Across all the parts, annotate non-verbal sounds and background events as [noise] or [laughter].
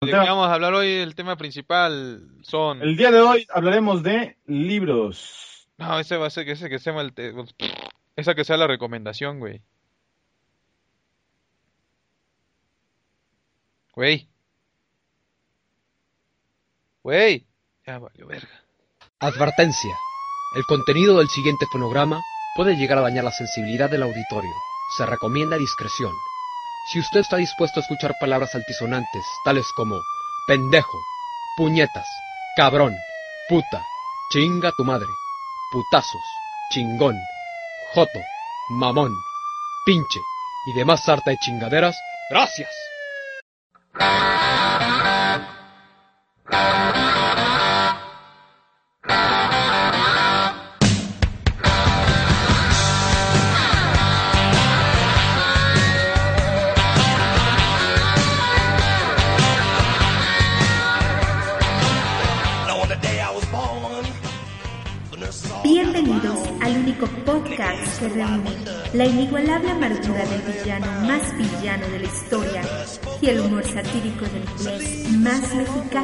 ¿De qué vamos a hablar hoy? El tema principal son. El día de hoy hablaremos de libros. No, ese va a ser que ese que sea el te- esa que sea la recomendación, güey. Güey. Güey. Ya valió verga. Advertencia. El contenido del siguiente fonograma puede llegar a dañar la sensibilidad del auditorio. Se recomienda discreción. Si usted está dispuesto a escuchar palabras altisonantes, tales como pendejo, puñetas, cabrón, puta, chinga tu madre, putazos, chingón, joto, mamón, pinche y demás sarta de chingaderas, gracias.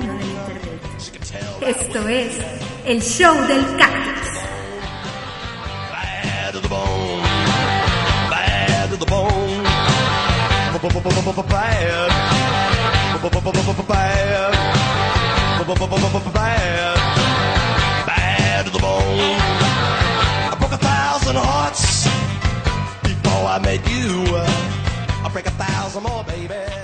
Mexicano del internet. Esto es el show del cactus. Bad to the bone. Bad to the bone. Bad. Bad. Bad. Bad to the bone. I broke a thousand hearts before I met you. I break a thousand more, baby.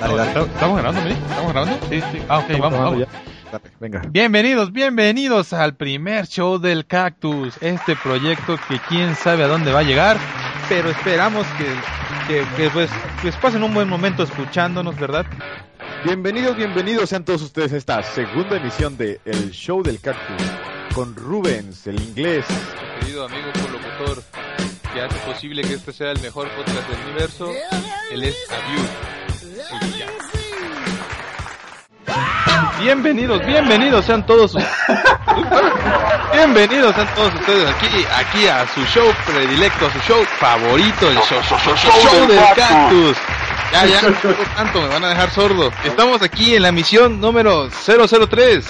Dale, dale. ¿Estamos grabando, Miri? ¿Estamos grabando? Sí, sí. Ah, ok, vamos, vamos. Dale, venga. Bienvenidos, bienvenidos al primer show del Cactus, este proyecto que quién sabe a dónde va a llegar, pero esperamos que, que, que, pues, pues pasen un buen momento escuchándonos, ¿verdad? Bienvenidos, bienvenidos sean todos ustedes a esta segunda emisión de El Show del Cactus con Rubens, el inglés. Querido amigo colocutor, que hace posible que este sea el mejor podcast del universo, él es Abiud, Bienvenidos, bienvenidos sean todos sus- [laughs] Bienvenidos sean todos ustedes aquí, aquí a su show predilecto, a su show favorito, el show, show, show del cactus. Ya, ya, no [laughs] tanto, me van a dejar sordo. Estamos aquí en la misión número 003.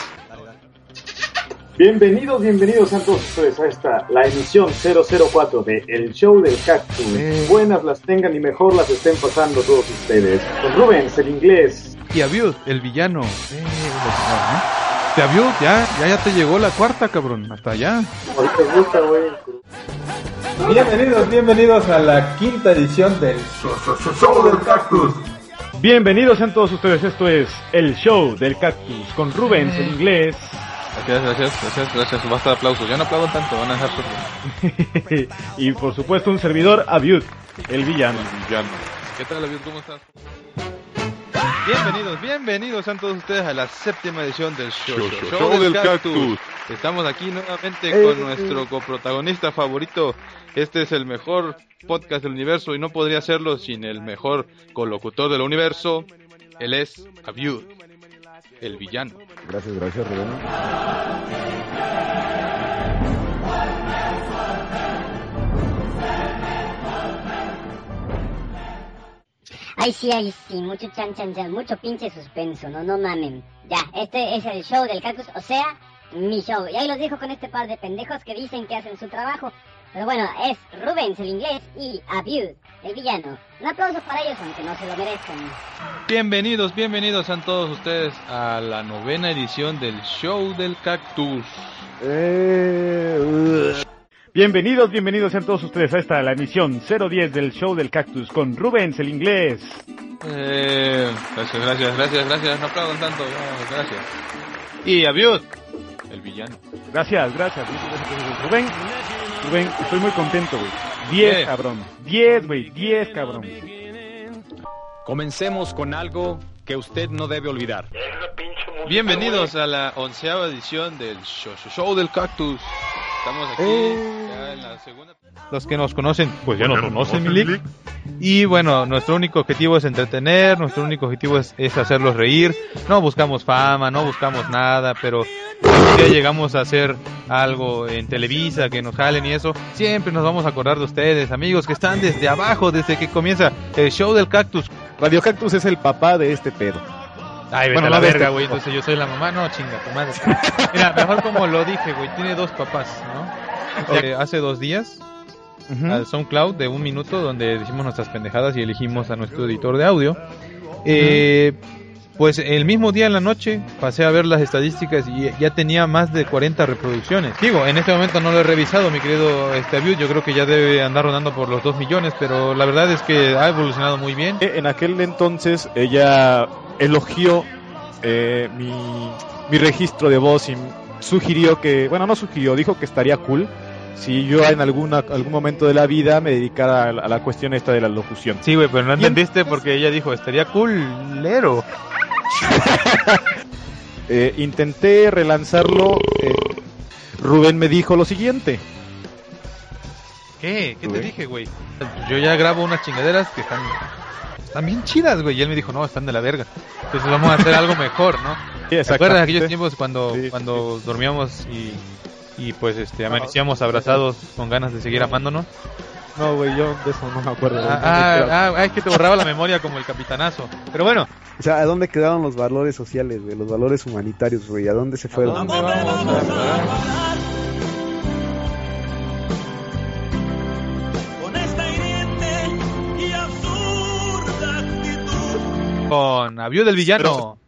Bienvenidos, bienvenidos a todos ustedes a esta, la emisión 004 de El Show del Cactus. Eh. Buenas las tengan y mejor las estén pasando todos ustedes. Con Rubens, el inglés. Y Abiud, el villano. Eh, ¿no? Te Abiud, ya, ya, ya te llegó la cuarta, cabrón. Hasta allá. Ahorita te gusta, güey. Bienvenidos, bienvenidos a la quinta edición del Show del Cactus. Bienvenidos a todos ustedes, esto es El Show del Cactus con Rubens, el inglés. Gracias, gracias, gracias, gracias. Basta de aplausos. Ya no aplaudan tanto, van a dejar sordo. [laughs] y por supuesto un servidor, Abiud, el villano. Villano. ¿Qué tal, Abiud? ¿Cómo estás? Bienvenidos, bienvenidos sean todos ustedes a la séptima edición del Show, show, show del, cactus. Estamos aquí nuevamente con nuestro coprotagonista favorito. Este es el mejor podcast del universo y no podría serlo sin el mejor colocutor del universo. Él es Abiud, el villano. Gracias, gracias, Rubén. Ay, sí, ay, sí, mucho chan, chan, chan, mucho pinche suspenso, no, no mamen. Ya, este es el show del cactus, o sea, mi show. Y ahí los dejo con este par de pendejos que dicen que hacen su trabajo. Pero bueno, es Rubens, el inglés, y Abuse, el villano. Un aplauso para ellos, aunque no se lo merezcan. Bienvenidos, bienvenidos sean todos ustedes a la novena edición del Show del Cactus. Eh, Bienvenidos, bienvenidos sean todos ustedes a esta, la emisión 010 del Show del Cactus con Rubens, el inglés. Eh, gracias, gracias, gracias, gracias. No aplaudan tanto, no, gracias. Y Abiud, el villano. Gracias, gracias. gracias, gracias. Rubén, Rubén, estoy muy contento, güey. 10, ¿Qué? cabrón. 10, güey, 10, cabrón. Comencemos con algo que usted no debe olvidar. Bienvenidos a la onceava edición del show del cactus. Estamos aquí Eh. Ya en la segunda. Los que nos conocen, pues ya nos conocen, Milik. Y bueno, nuestro único objetivo es entretener, nuestro único objetivo es, es hacerlos reír. No buscamos fama, no buscamos nada, pero si día llegamos a hacer algo en Televisa, que nos jalen y eso, siempre nos vamos a acordar de ustedes, amigos, que están desde abajo, desde que comienza el show del cactus. Radio Cactus es el papá de este pedo. Ay, vete Bueno, a la verga, este güey. tipo. Entonces yo soy la mamá. No, chinga, tu madre. Mira, mejor como lo dije, güey. Tiene dos papás, ¿no? [laughs] Eh, hace dos días, al SoundCloud de un minuto, donde decimos nuestras pendejadas y elegimos a nuestro editor de audio. Eh, pues el mismo día en la noche pasé a ver las estadísticas y ya tenía más de 40 reproducciones. Digo, en este momento no lo he revisado, mi querido este view. Yo creo que ya debe andar rodando por los 2 millones, pero la verdad es que ha evolucionado muy bien. En aquel entonces ella elogió eh, mi, mi registro de voz y sugirió que, bueno, no sugirió, dijo que estaría cool si yo en alguna, algún momento de la vida me dedicara a la, a la cuestión esta de la locución. Sí, güey, pero no entendiste porque ella dijo, estaría culero. [laughs] Eh, intenté relanzarlo. eh, Rubén me dijo lo siguiente. ¿Qué? ¿Qué te dije, güey? Yo ya grabo unas chingaderas que están, están bien chidas, güey. Y él me dijo, no, están de la verga. Entonces vamos a hacer algo mejor, ¿no? Sí, ¿Te acuerdas de aquellos tiempos cuando, Sí, cuando dormíamos y, y pues este amanecíamos abrazados con ganas de seguir amándonos? No, güey, yo de eso no me acuerdo. Ah, ah, ah, es que te borraba la memoria como el capitanazo. Pero bueno, O sea, ¿a dónde quedaron los valores sociales, güey? Los valores humanitarios, güey. ¿A dónde se fueron? ¿dónde vamos a parar? Con Avión del Villano.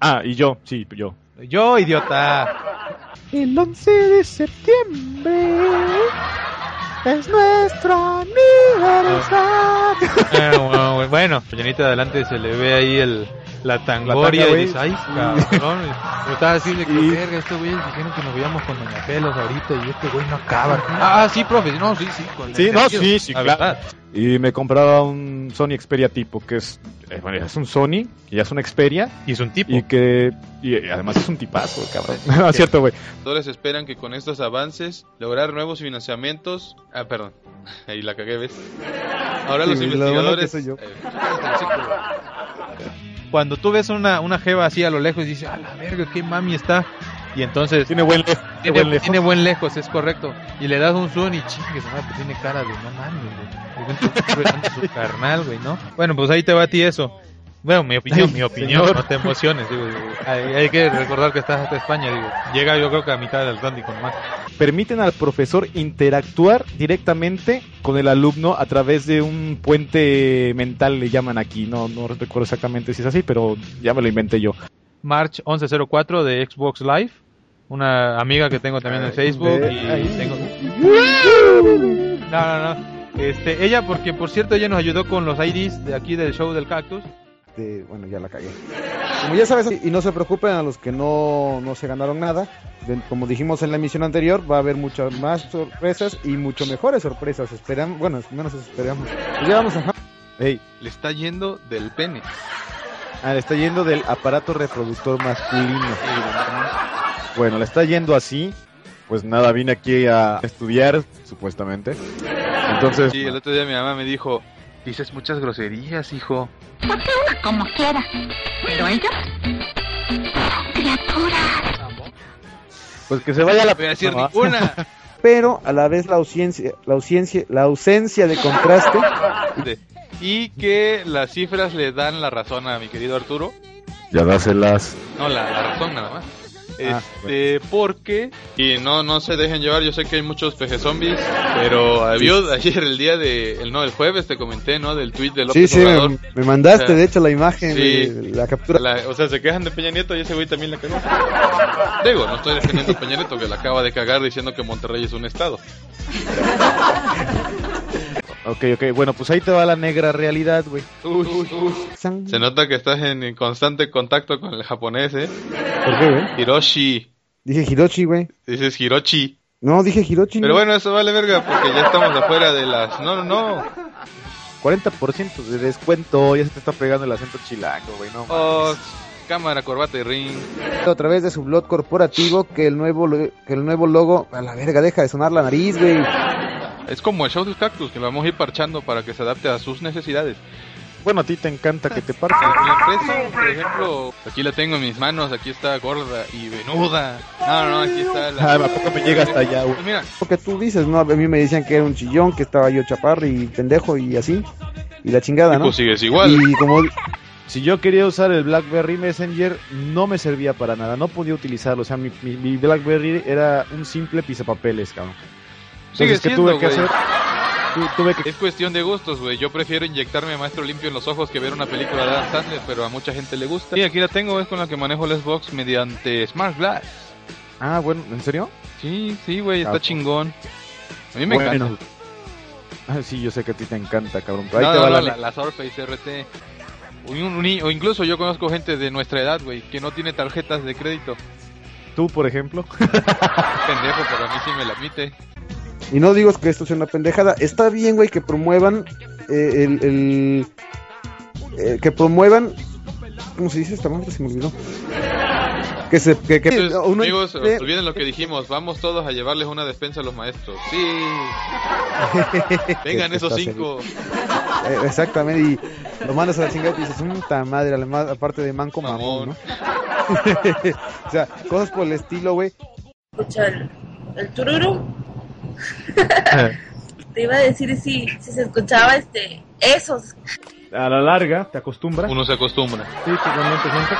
Ah, y yo, sí, yo. Yo, idiota. El 11 de septiembre es nuestro aniversario. Eh, bueno, bueno, bueno, Peñanita adelante se le ve ahí el, la tangoria tanga, y dice, ay, cabrón. Estaba así de que, Sí. verga, estos güeyes dijeron que nos veíamos con Doña Pelos ahorita y este güey no acaba. Ah, sí, profe, no, sí, sí. Con Sí, no, sí, sí, la claro. Y me compraba un Sony Xperia tipo, que es, eh, bueno, es un Sony, ya es una Xperia, Y es un tipo. y que y además es un tipazo, cabrón. [laughs] No, es cierto, güey. Todos esperan que con estos avances lograr nuevos financiamientos. Ah, perdón. [laughs] Ahí la cagué, ¿ves? Ahora Sí, los güey, lo bueno investigadores. Eh. [laughs] Cuando tú ves una, una jeva así a lo lejos y dices, a la verga, qué mami está. Y entonces Tiene buen, lejos, tiene buen lejos. tiene buen lejos, es correcto. Y le das un zoom y chingue, su madre, pues tiene cara de no mames, güey. Su carnal, güey, ¿no? Bueno, pues ahí te va a ti eso. Bueno, mi opinión, Ay, mi opinión, señor. no te emociones, digo, digo. Hay, hay que recordar que estás hasta España, digo. Llega yo creo que a mitad del Atlántico nomás. Permiten al profesor interactuar directamente con el alumno a través de un puente mental, le llaman aquí. No, no recuerdo exactamente si es así, pero ya me lo inventé yo. March 1104 de Xbox Live. Una amiga que tengo también en Facebook y ahí. tengo... No, no, no. Este, ella, porque por cierto, ella nos ayudó con los IDs de aquí del show del cactus. Bueno, ya la cagué. Como ya sabes, y no se preocupen a los que no, no se ganaron nada. de- Como dijimos en la emisión anterior, va a haber muchas más sorpresas y mucho mejores sorpresas. Esperamos, bueno, menos esperamos. Pues ya vamos a... Ey, Le está yendo del pene. ah, le está yendo del aparato reproductor masculino. Bueno, le está yendo así. Pues nada, vine aquí a estudiar, supuestamente. Entonces, Sí, el otro día mi mamá me dijo, dices muchas groserías, hijo. como quiera. Pero ellos, criaturas. pues que se vaya la No voy a decir ¿no? ninguna. [laughs] Pero a la vez la ausencia, la ausencia, la ausencia de contraste. y que las cifras le dan la razón a mi querido Arturo. Ya dáselas. No, la, la razón nada más. Ah, Este, porque, y no, no se dejen llevar, yo sé que hay muchos peje zombies, pero había ayer el día de, el, no, el jueves te comenté, ¿no? Del tweet de Sí, López sí, Obrador. me, me mandaste O sea, de hecho la imagen, sí. de la captura. La- o sea, se quejan de Peña Nieto y ese güey también la cagó. Digo, no estoy defendiendo a Peña Nieto que la acaba de cagar diciendo que Monterrey es un estado. [laughs] Ok, ok, bueno, pues ahí te va la negra realidad, güey. Se nota que estás en constante contacto con el japonés, ¿eh? ¿Por qué, güey? Hiroshi. Dije Hiroshi, güey. Dices Hirochi. No, dije Hiroshi. Pero ¿no? bueno, eso vale verga porque ya estamos afuera de las... No, no, no. 40% de descuento. Ya se te está pegando el acento chilango, güey. No, oh, cámara, corbata y ring. A través de su blog corporativo que el nuevo que el nuevo logo, a la verga, deja de sonar la nariz, güey. Es como el show del cactus que vamos a ir parchando para que se adapte a sus necesidades. Bueno, a ti te encanta que te parten. Mi empresa, por ejemplo, aquí la tengo en mis manos, aquí está gorda y venuda. No, no, aquí está la... Ah, ¿a poco me llega hasta allá, güey? Pues mira, Lo que tú dices, ¿no? A mí me decían que era un chillón, que estaba yo chaparro y pendejo y así. Y la chingada, ¿no? pues sigues igual. Y como Si yo quería usar el BlackBerry Messenger, no me servía para nada, no podía utilizarlo. O sea, mi, mi- mi BlackBerry era un simple pisapapeles, cabrón. Sigue Entonces, ¿qué siendo, tuve que hacer? Tu- tuve que... Es cuestión de gustos, güey. Yo prefiero inyectarme maestro limpio en los ojos que ver una película de Adam Sandler, pero a mucha gente le gusta. Y aquí la tengo, es con la que manejo el Xbox mediante Smart Glass. Ah, bueno, ¿en serio? Sí, sí, güey, está Ah, chingón. A mí me Bueno. encanta. Ah, sí, yo sé que a ti te encanta, cabrón. Pero ahí te no, va no, la... la, la Surface RT. O, un- un- o incluso yo conozco gente de nuestra edad, güey, que no tiene tarjetas de crédito. Tú, por ejemplo. [laughs] Pendejo, pero a mí sí me la admite. Y no digo que esto sea una pendejada. Está bien, güey, que promuevan eh, el, el- eh, que promuevan. ¿Cómo se dice esta madre? Se me olvidó. Que se. Que, que- Entonces, uno amigos, olviden lo que dijimos. Vamos todos a llevarles una despensa a los maestros. Sí. [laughs] Vengan esos cinco. Eh, exactamente, y lo mandas a la chingada y dices, puta madre, además, aparte de manco mamón, ¿no? [laughs] o sea, cosas por el estilo, güey. escucha el, el tururu. [laughs] Te iba a decir si, si se escuchaba este esos. A la larga, te acostumbras. Uno se acostumbra. Sí, totalmente, gente.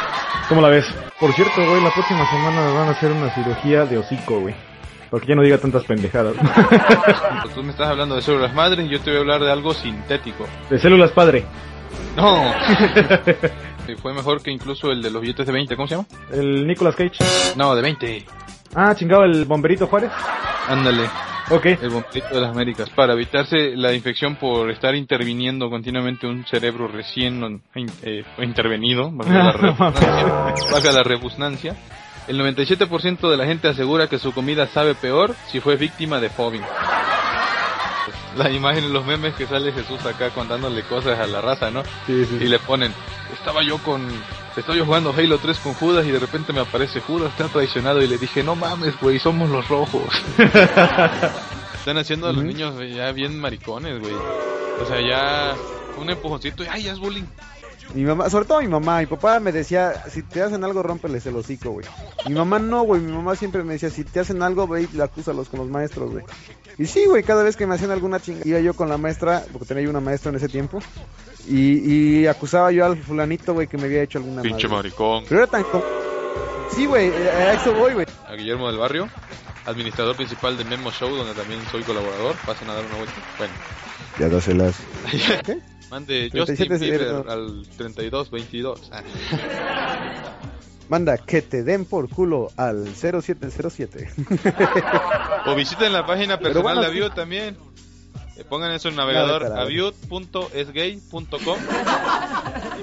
¿Cómo la ves? Por cierto, güey, la próxima semana me van a hacer una cirugía de hocico, güey. Porque ya no diga tantas pendejadas. [laughs] Pues Tú me estás hablando de células madres y yo te voy a hablar de algo sintético. de células padre. No. [laughs] Fue mejor que incluso el de los billetes de 20. ¿Cómo se llama? El Nicolas Cage. No, de 20. Ah, chingado, el bomberito Juárez. Ándale. Ok. El bomberito de las Américas. Para evitarse la infección por estar interviniendo continuamente un cerebro recién eh, intervenido, valga la [laughs] la rebusnancia, el 97% de la gente asegura que su comida sabe peor si fue víctima de fobbing. [laughs] La imagen, los memes que sale Jesús acá contándole cosas a la raza, ¿no? Sí, sí. Y le ponen, estaba yo con, estaba yo jugando Halo 3 con Judas y de repente me aparece Judas, está traicionado y le dije, no mames, güey, somos los rojos. [laughs] Están haciendo a los niños ya bien maricones, güey. O sea, ya un empujoncito y ay, ya es bullying. Mi mamá, sobre todo mi mamá, mi papá me decía, si te hacen algo, rómpeles el hocico, güey. Mi mamá no, güey, mi mamá siempre me decía, si te hacen algo, ve y acúsalos con los maestros, güey. Y sí, güey, cada vez que me hacían alguna chinga, iba yo con la maestra, porque tenía yo una maestra en ese tiempo, y, y acusaba yo al fulanito, güey, que me había hecho alguna Pinche madre. maricón. Pero era tan... Sí, güey, eh, a eso voy, güey. A Guillermo del Barrio, administrador principal de Memo Show, donde también soy colaborador. Pasen a dar una vuelta. Bueno, Ya dáselas. [laughs] ¿Qué? Mande 37 Justin Bieber al 3222. Ah. [laughs] Manda que te den por culo al 0707. [laughs] O visiten la página personal bueno, de sí. Aviud también. Eh, Pongan en su navegador aviud.esgay.com.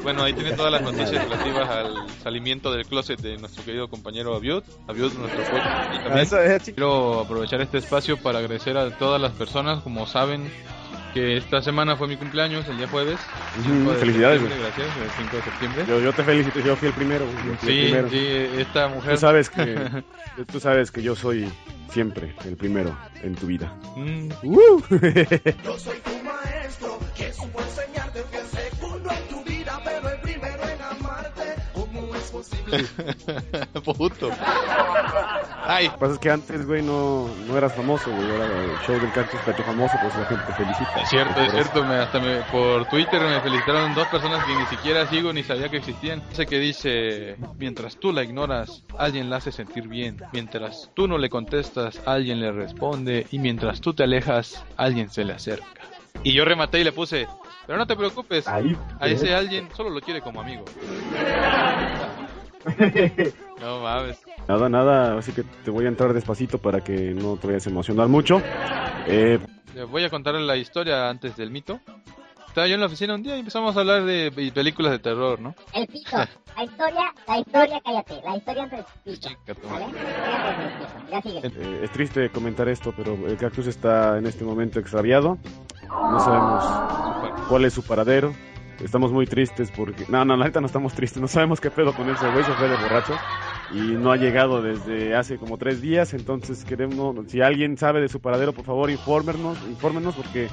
Bueno, ahí tienen todas las noticias relativas al salimiento del closet de nuestro querido compañero Aviud. Aviud, nuestro coach. Y también Ah, eso chico. quiero aprovechar este espacio para agradecer a todas las personas, como saben, que esta semana fue mi cumpleaños, el día jueves. Ujú, 5 de felicidades, septiembre, Gracias, el 5 de septiembre. Yo, yo te felicito, yo fui el primero. güey, yo fui el Sí, primero. sí, esta mujer. Tú sabes que [laughs] tú sabes que yo soy siempre el primero en tu vida. Mm. Uh. [laughs] Yo soy tu maestro, que supo enseñarte que el [laughs] Puto. Ay. Lo que pasa es que antes, güey, no, no eras famoso, güey. Ahora el show del te hecho famoso, pues la gente te felicita. Es cierto, es cierto, me, hasta me, por Twitter me felicitaron dos personas que ni siquiera sigo ni sabía que existían. Ese que dice, mientras tú la ignoras, alguien la hace sentir bien. Mientras tú no le contestas, alguien le responde. Y mientras tú te alejas, alguien se le acerca. Y yo rematé y le puse, pero no te preocupes, Ahí. a ese alguien solo lo quiere como amigo. No mames. Nada, nada, así que te voy a entrar despacito para que no te vayas a emocionar mucho. Eh, voy a contar la historia antes del mito. Estaba yo en la oficina un día y empezamos a hablar de pe- películas de terror, ¿no? El pito. La historia, la historia, cállate. La historia antes del pito. ¿Vale? Ya eh, es triste comentar esto, pero el cactus está en este momento extraviado. No sabemos cuál es su paradero. Estamos muy tristes porque... No, no, la neta no estamos tristes. No sabemos qué pedo con ese güey. Se fue de borracho. Y no ha llegado desde hace como tres días. Entonces queremos... Si alguien sabe de su paradero, por favor, infórmenos. Infórmenos porque...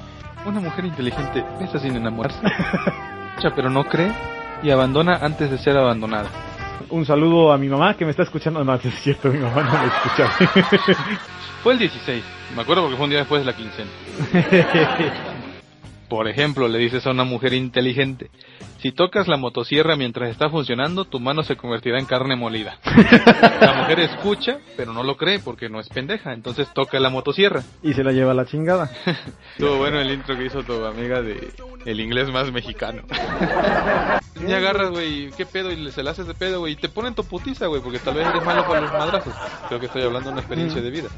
Una mujer inteligente piensa sin enamorarse. [laughs] pero no cree y abandona antes de ser abandonada. Un saludo a mi mamá que me está escuchando. No, es cierto, mi mamá no me escucha. Fue el 16. Me acuerdo porque fue un día después de la quincena. [laughs] Por ejemplo, le dices a una mujer inteligente, si tocas la motosierra mientras está funcionando, tu mano se convertirá en carne molida. [laughs] La mujer escucha, pero no lo cree porque no es pendeja, entonces toca la motosierra. Y se la lleva a la chingada. [laughs] Estuvo bueno el intro que hizo tu amiga de el inglés más mexicano. [laughs] Y agarras, güey, qué pedo, y se la haces de pedo, güey, y te ponen tu putiza, güey, porque tal vez eres malo para los madrazos. Creo que estoy hablando de una experiencia de vida.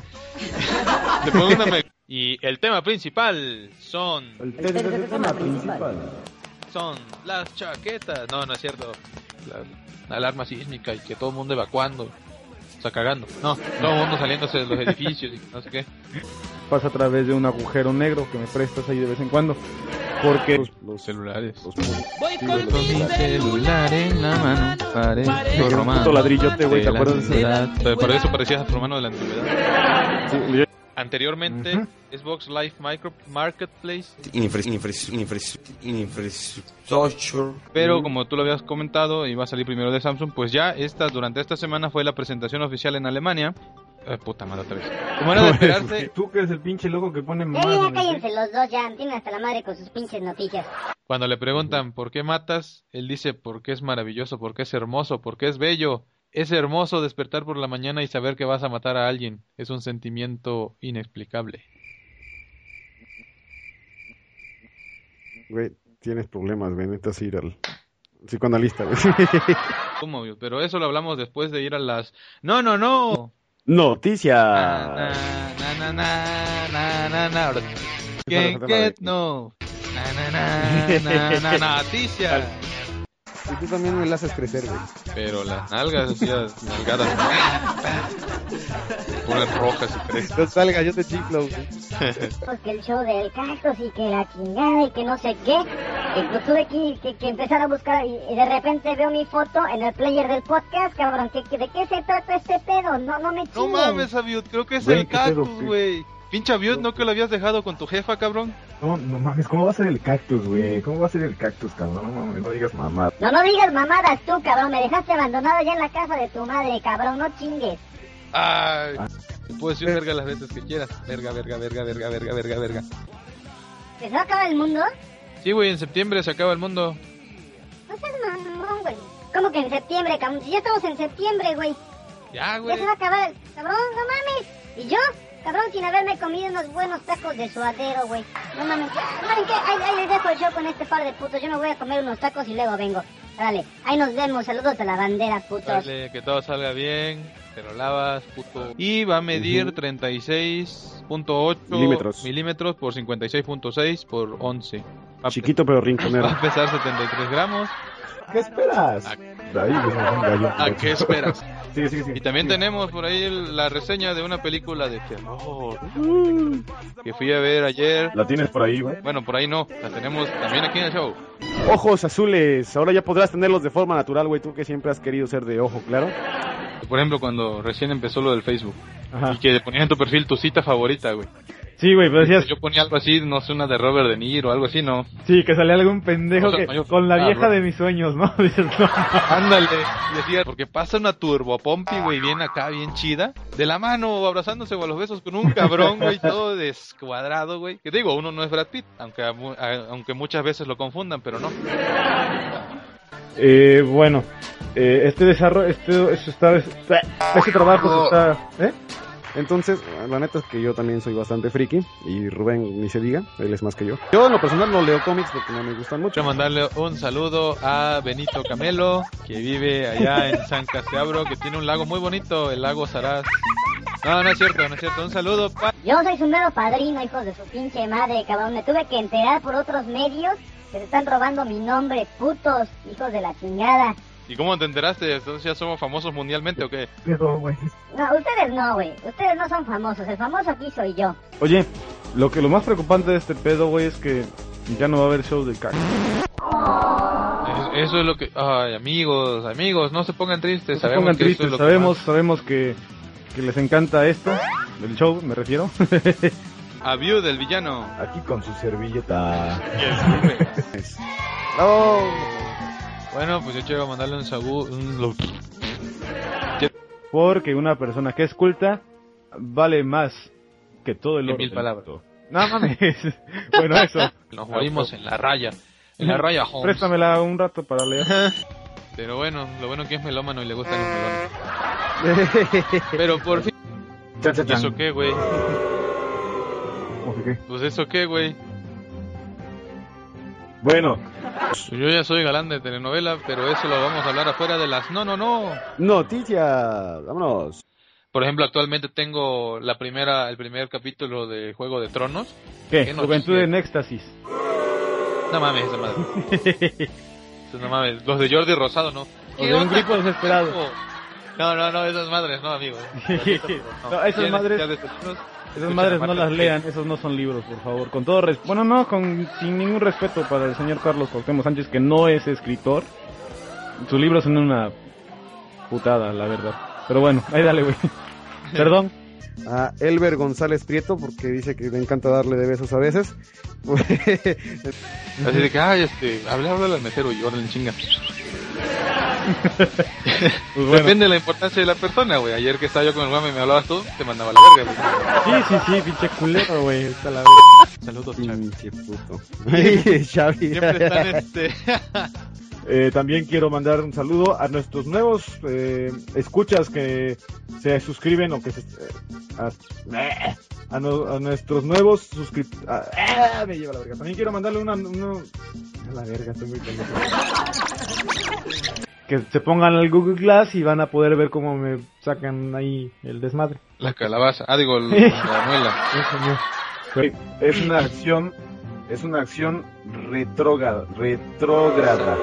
Te ponen una me- Y el tema principal son... El tema principal. Son las chaquetas. No, no es cierto. La, alarma sísmica y que todo el mundo evacuando. O sea, cagando. No, todo el mundo saliéndose de los edificios y no sé qué. Pasa a través de un agujero negro que me prestas ahí de vez en cuando. Porque los, los celulares. Voy con mi celular en la mano. Un romano. ladrillote, güey, ¿te la acuerdas de antigüedad. Por eso parecías romano de la antigüedad. Sí, Anteriormente, Xbox Live Micro Marketplace. Infrastructure. Pero como tú lo habías comentado, iba a salir primero de Samsung, pues ya esta, durante esta semana fue la presentación oficial en Alemania. Eh, puta madre otra vez. Como era de esperarse, [laughs] Tú que eres el pinche loco que pone Ya, ya, cállense los dos, ya. Tienen hasta la madre con sus pinches noticias. cuando le preguntan por qué matas, él dice porque es maravilloso, porque es hermoso, porque es bello. Es hermoso despertar por la mañana y saber que vas a matar a alguien. Es un sentimiento inexplicable. Güey, tienes problemas, güey. Necesitas ir al psicoanalista, güey. [laughs] ¿Cómo? Pero eso lo hablamos después de ir a las... No, no, no. Noticias. Na, na, na, na, no. [laughs] Noticias. Y tú también me la haces crecer, güey. Pero las nalgas, así, las nalgadas. Se ponen rojas y crecen. No salga, yo te chiflo, güey. [laughs] Pues que el show del cactus y que la chingada y que no sé qué. Y pues tuve que, que, que empezar a buscar y, y de repente veo mi foto en el player del podcast, cabrón. ¿qué- qué- ¿De qué se trata este pedo? No, no me No chinguen. mames, Aviut, creo que es Güey, el ¿qué pedo, cactus, güey. Pinche Aviut, ¿no que lo habías dejado con tu jefa, cabrón? No, no mames, ¿cómo va a ser el cactus, güey? ¿Cómo va a ser el cactus, cabrón? No mames, no digas mamá. No, no digas mamadas tú, cabrón. Me dejaste abandonado ya en la casa de tu madre, cabrón. No chingues. Ay, te puedo decir verga las veces que quieras. Verga, verga, verga, verga, verga, verga, verga. ¿Se va a acabar el mundo? Sí, güey, en septiembre se acaba el mundo. No seas mamón, güey. ¿Cómo que en septiembre, cabrón? Si ya estamos en septiembre, güey. Ya, Ya güey. se va a acabar el... Cabrón, no mames. ¿Y yo? Cabrón, sin haberme comido unos buenos tacos de suadero, güey. No mames. ¿Saben qué? Ahí, ahí les dejo el show con este par de putos. Yo me voy a comer unos tacos y luego vengo. Dale, ahí nos vemos. Saludos a la bandera, putos. Dale, que todo salga bien. Te lo lavas, puto. Y va a medir 36.8 Milímetros. milímetros por 56.6 por 11. Va a Chiquito pero pe- [laughs] rinconero. Va a pesar 73 gramos. ¿Qué esperas? Ahí. ¿A qué esperas? Sí, sí, sí. Y también tenemos por ahí la reseña de una película de terror que fui a ver ayer. La tienes por ahí, güey. Bueno, por ahí no, la tenemos también aquí en el show. Ojos azules. Ahora ya podrás tenerlos de forma natural, güey. Tú que siempre has querido ser de ojo, claro. Por ejemplo, cuando recién empezó lo del Facebook Ajá. y que ponías en tu perfil tu cita favorita, güey. Sí, güey, pero decías, Yo ponía algo así, no sé, una de Robert De Niro o algo así, ¿no? sí, que salía algún pendejo O sea, que yo- con la ah, vieja bro. de mis sueños, ¿no? [laughs] Dices, no. Ándale. Decía, porque pasa una turbo pompi, güey, bien acá, bien chida, de la mano abrazándose o a los besos con un cabrón, güey, todo descuadrado, güey. Que digo, uno no es Brad Pitt, aunque, a mu- a- aunque muchas veces lo confundan, pero no. Eh, bueno, eh, este desarrollo, este, este, está, este trabajo se está, ¿eh? Entonces, la neta es que yo también soy bastante friki. Y Rubén, ni se diga, él es más que yo. Yo en lo personal no leo cómics porque no me gustan mucho. Quiero mandarle un saludo a Benito Camelo, que vive allá en San Castiabro, que tiene un lago muy bonito, el lago Saraz. No, no es cierto, no es cierto. Un saludo pa... Yo soy su mero padrino, hijos de su pinche madre, cabrón. Me tuve que enterar por otros medios que se están robando mi nombre, putos, hijos de la chingada. ¿Y cómo te enteraste? ¿Entonces ya somos famosos mundialmente o qué? Güey. No, ustedes no, güey. Ustedes no son famosos. El famoso aquí soy yo. Oye, lo que lo más preocupante de este pedo, güey, es que ya no va a haber show del cactus. Es- Eso es lo que... Ay, amigos, amigos, no se pongan tristes. No se sabemos pongan que tristes, es lo que sabemos, sabemos que, que les encanta esto, el show, me refiero. [laughs] A View del villano. Aquí con su servilleta. [laughs] No. Bueno, pues yo quiero mandarle un saludo... Un... Porque una persona que es culta vale más que todo el Que oro. mil palabras. No mames. [laughs] bueno, eso. Nos morimos en la raya. En la raya, Holmes. Préstamela un rato para leer. [laughs] Pero bueno, lo bueno que es melómano y le gustan los melones. Pero por fin... Chan, chan, ¿Y chan. eso qué, güey? [laughs] Pues eso qué, güey. Bueno, Yo ya soy galán de telenovela, pero eso lo vamos a hablar afuera de las... No, no, no. Noticias, vámonos. Por ejemplo, actualmente tengo la primera, el primer capítulo de Juego de Tronos. ¿Qué? ¿Qué Juventud en éxtasis. No mames, esa madre. No mames. Los de Jordi Rosado, ¿no? O de un grito desesperado. No, no, no, esas madres, no, amigo. [laughs] No, esas madres- Esas madres no las lean, esos no son libros, por favor. Con todo respeto. Bueno, no, con, sin ningún respeto para el señor Carlos Cuauhtémoc Sánchez, que no es escritor. Sus libros son una putada, la verdad. Pero bueno, ahí dale, güey. [laughs] Perdón. A Elber González Prieto, porque dice que le encanta darle de besos a veces. Así de que, ay, este, habla, habla al mesero y órale en chinga. [laughs] Pues bueno. Depende de la importancia de la persona, güey. Ayer que estaba yo con el guame y me hablabas tú, te mandaba la verga, güey. Sí, sí, sí, pinche culero, güey. Está la Saludos, Chavi. Pinche puto. [laughs] Siempre están, este... [laughs] Eh, también quiero mandar un saludo a nuestros nuevos eh, escuchas que se suscriben o que se... eh, a, a no- a nuestros nuevos suscriptores... me lleva la verga. También quiero mandarle una... una- a la verga, estoy muy. Que se pongan al Google Glass y van a poder ver cómo me sacan ahí el desmadre. La calabaza. Ah, digo, el- la muela. [laughs] Es una acción... Es una acción retrógrada. Retrógrada.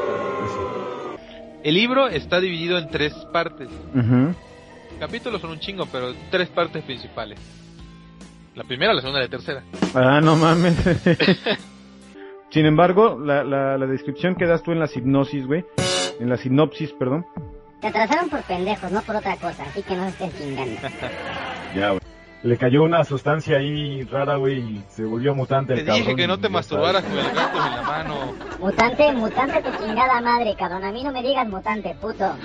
El libro está dividido en tres partes. Capítulos son un chingo, pero tres partes principales. La primera, la segunda y la tercera. Ah, no mames. [laughs] [laughs] Sin embargo, la, la, la descripción que das tú en la hipnosis, güey. En la sinopsis, perdón. Te atrasaron por pendejos, no por otra cosa, así que no se estén chingando. [laughs] Ya, güey. Le cayó una sustancia ahí rara, güey, y se volvió mutante Te el dije cabrón que no te masturbaras con el gato en la mano. Mutante, mutante tu chingada madre, cabrón. A mí no me digas mutante, puto. [laughs]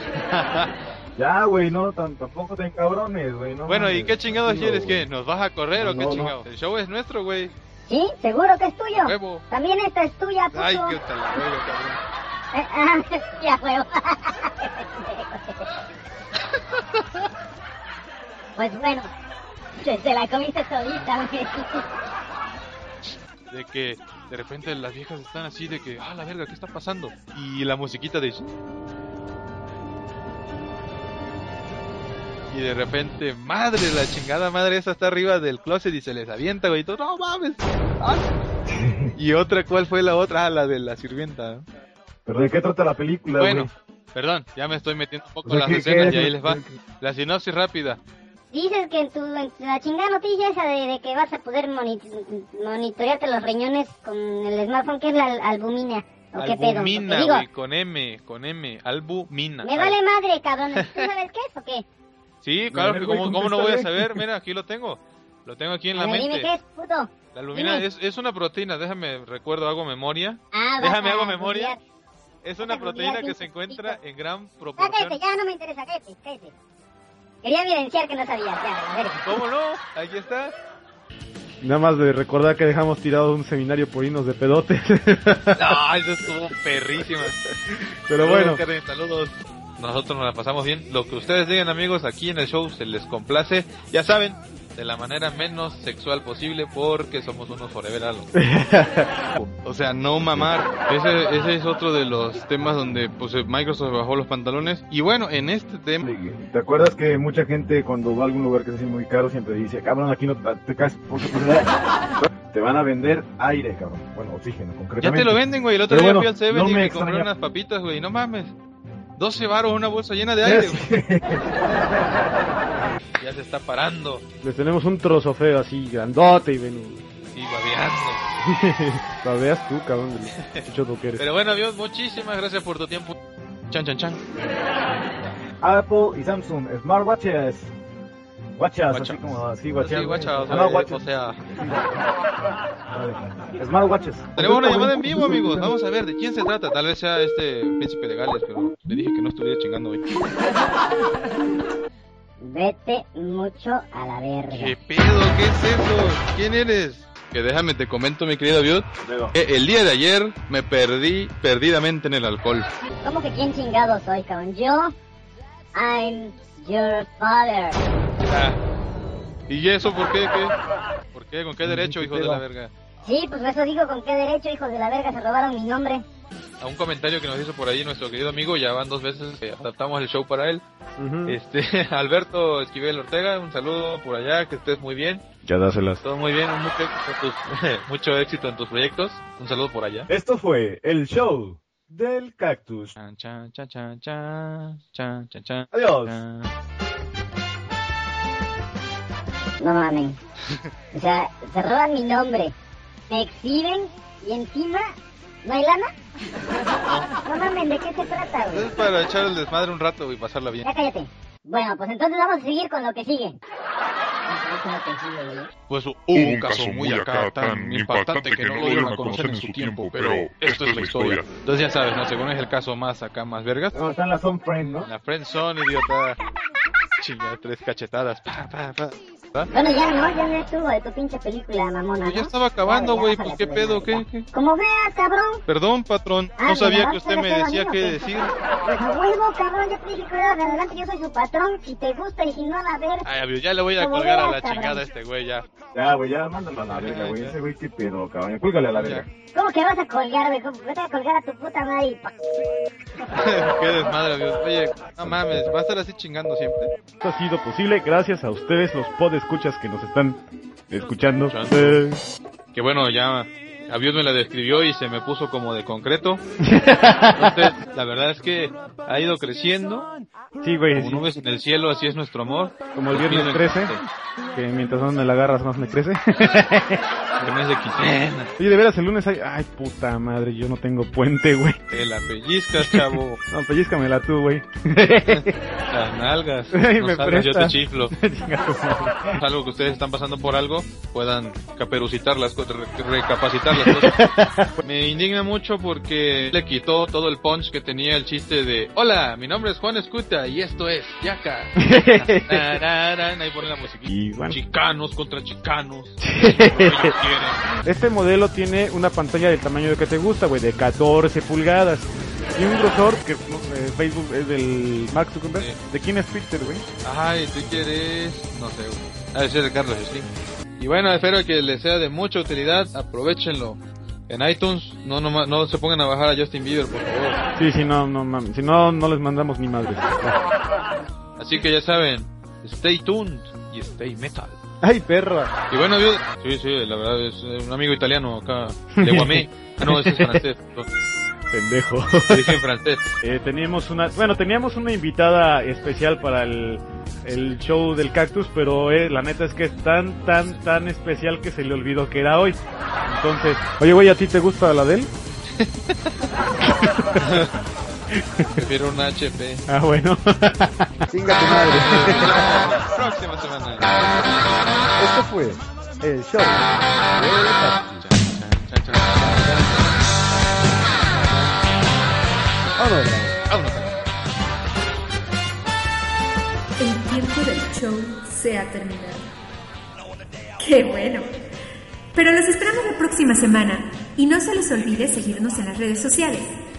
Ya, güey, no, tan- tampoco te cabrones, güey. No Bueno, ¿y qué chingados quieres? güey. ¿Qué? ¿Nos vas a correr o qué No, no. chingados? El show es nuestro, güey. ¿Sí? ¿Seguro que es tuyo? Huevo. También esta es tuya, puto. Ay, qué tal huevo, cabrón. Ya, [laughs] huevo. pues bueno, se, la comiste güey. De que de repente las viejas están así de que, ah, la verga, ¿qué está pasando? Y la musiquita de... Y de repente, madre, la chingada madre esa está arriba del closet y se les avienta, güey. Y todo, no mames. Y otra, ¿cuál fue la otra? Ah, la de la sirvienta. ¿no? ¿Pero de qué trata la película, Bueno, perdón, ya me estoy metiendo un poco O sea, en las ¿qué- escenas qué y ahí les va. La sinopsis rápida. Dices que en, tu, en la chingada noticia esa de, de que vas a poder moni- monitorearte los riñones con el smartphone, que es la al- albumina. ¿O qué pedo? Albumina, Porque digo, güey, con M, con M, albumina. me vale madre, cabrón. ¿Tú sabes qué es o qué? Sí, claro que cómo, cómo no voy a saber, mira, aquí lo tengo. Lo tengo aquí en la ver, dime mente. qué es, puto. La albumina es, es una proteína, déjame, recuerdo, hago memoria. Ah, Déjame, a hago memoria. googlear. Es una proteína que se encuentra en gran Ya proporción. cállate, ya no me interesa, cállate, cállate. Quería evidenciar que no sabías, ya, a ver. ¿Cómo no? Aquí está. Nada más de recordar que dejamos tirado un seminario por hinos de pedotes. [laughs] No, eso estuvo [laughs] perrísima. Pero bueno. Karen, saludos. Nosotros nos la pasamos bien. Lo que ustedes digan, amigos, aquí en el show se les complace. Ya saben, de la manera menos sexual posible porque somos unos forever algo. [laughs] O sea, no mamar. Ese, ese es otro de los temas donde pues Microsoft bajó los pantalones. Y bueno, en este tema... ¿Te acuerdas que mucha gente cuando va a algún lugar que es así muy caro siempre dice, cabrón, aquí no te caes porque [laughs] te van a vender aire, cabrón? Bueno, oxígeno, Ya concretamente. te lo venden, güey. El otro Pero día bueno, fui al Seven no y me compré unas papitas, güey. No mames. 12 varos una bolsa llena de aire. [laughs] ya se está parando. Les tenemos un trozo feo así, grandote y ven. Babeando. [laughs] Babeas tú, cabrón. Mucho que eres. Pero bueno, amigos, muchísimas gracias por tu tiempo. Chan, chan, chan. Apple y Samsung Smartwatches. Watches, Watcha. así como así, watches. Sí, guacha, o sea, No, watches. o sea, Smartwatches. tenemos una llamada en vivo, amigos. Vamos a ver de quién se trata. Tal vez sea este príncipe de Gales, pero le dije que no estuviera chingando hoy. Vete mucho a la verga. ¿Qué pedo? ¿Qué es eso? ¿Quién eres? Que déjame te comento, mi querido Biot, que el día de ayer me perdí perdidamente en el alcohol. ¿Cómo que quién chingado soy, cabrón? Yo, I'm your father. Ah. ¿Y eso por qué? ¿Qué? ¿Por qué? ¿Con qué derecho, hijo de la verga? Sí, pues eso digo, ¿con qué derecho, hijos de la verga, se robaron mi nombre? A un comentario que nos hizo por ahí nuestro querido amigo, ya van dos veces que adaptamos el show para él. Este, [laughs] Alberto Esquivel Ortega, un saludo por allá, que estés muy bien. Ya dáselas. Todo muy bien, mucho éxito, en tus, [laughs] mucho éxito en tus proyectos. Un saludo por allá. Esto fue el show del cactus. Chan, chan, chan, chan, chan, chan, chan, chan. Adiós. Chan. No mamen. [laughs] O sea, se roban mi nombre, me exhiben y encima, [laughs] ¿no hay lana? No mamen, ¿de qué se trata, güey? Es para echar el desmadre un rato y pasarla bien. Ya cállate. Bueno, pues entonces vamos a seguir con lo que sigue. Pues hubo un caso muy acá tan impactante que no lo dieron a conocer en su tiempo, pero esto es la historia. Entonces ya sabes, ¿no? Según es el caso más acá, más vergas. No, están las son friends, ¿no? La friend son, idiota. Chinga, tres cachetadas. Pa, pa, pa. ¿Va? Bueno, ya no, ya no estuvo de tu pinche película, mamona. Pues ya ¿no? estaba acabando, Ya, güey. ya, Pues qué pedo, ¿qué? qué? Como veas, cabrón. Perdón, patrón. Ah, No sabía ¿me que usted me decía qué decir. Pues a huevo, cabrón, yo te dije que era de adelante, yo soy su patrón. Si te gusta y si no, a ver. Ay, amigo, ya le voy a Como colgar a la cabrón. chingada a este güey, ya. Ya, güey, ya mándalo a la verga, güey. Ese güey qué pedo, cabrón. Cuélgale a la verga. ¿Cómo que vas a colgar, güey? ¿Cómo vas a colgar a tu puta madre? y pa- [laughs] qué desmadre, amigo. Oye, no mames, va a estar así chingando siempre. Esto ha sido posible gracias a ustedes, los podescuchas que nos están escuchando. Eh, Que bueno, ya Abiud me la describió y se me puso como de concreto. [laughs] Entonces, la verdad es que ha ido creciendo. Sí, güey. Como sí. nubes en el cielo, así es nuestro amor. Como el viernes 13, que mientras más me la agarras más me crece. [laughs] El mes de quincena. Oye, de veras, el lunes hay... Ay, puta madre, yo no tengo puente, güey. Te la pellizcas, chavo. [laughs] No, pellizcamela tú, güey. [laughs] Las nalgas. Ay, No me salgas, yo te chiflo. Algo que ustedes están pasando por algo, puedan caperucitar las cosas, re- recapacitar las cosas. Me indigna mucho porque le quitó todo el punch que tenía el chiste de Hola, mi nombre es Juan Escuta y esto es Yaka. Ahí pone la musiquita. Bueno. Chicanos contra chicanos. [laughs] Este modelo tiene una pantalla del tamaño de que te gusta, güey, de 14 pulgadas. Y un grosor que no, eh, Facebook es del Max Zuckerberg. ¿De quién es Twitter, güey? Ajá, y Twitter es... no sé, güey. De ser de Carlos Slim. Y bueno, espero que les sea de mucha utilidad. Aprovechenlo. En iTunes, no, no, no se pongan a bajar a Justin Bieber, por favor. Sí, sí, no, no mames. Si no, no les mandamos ni madres. Así que ya saben, stay tuned y stay metal. Ay, perra. Y bueno, yo, sí, sí, la verdad es eh, un amigo italiano acá, de Guamé. [laughs] Ah, no, ese es francés. Pendejo. Dije en francés. Eh, teníamos una, bueno, teníamos una invitada especial para el, el show del cactus, pero eh, la neta es que es tan, tan, tan especial que se le olvidó que era hoy. Entonces, oye, güey, ¿a ti te gusta la de él? [laughs] Prefiero un HP. Ah, bueno. Chinga tu madre. [laughs] Próxima semana. Esto fue el show. Vámonos. Vámonos. El tiempo del show se ha terminado. ¡Qué bueno! Pero los esperamos la próxima semana y no se les olvide seguirnos en las redes sociales.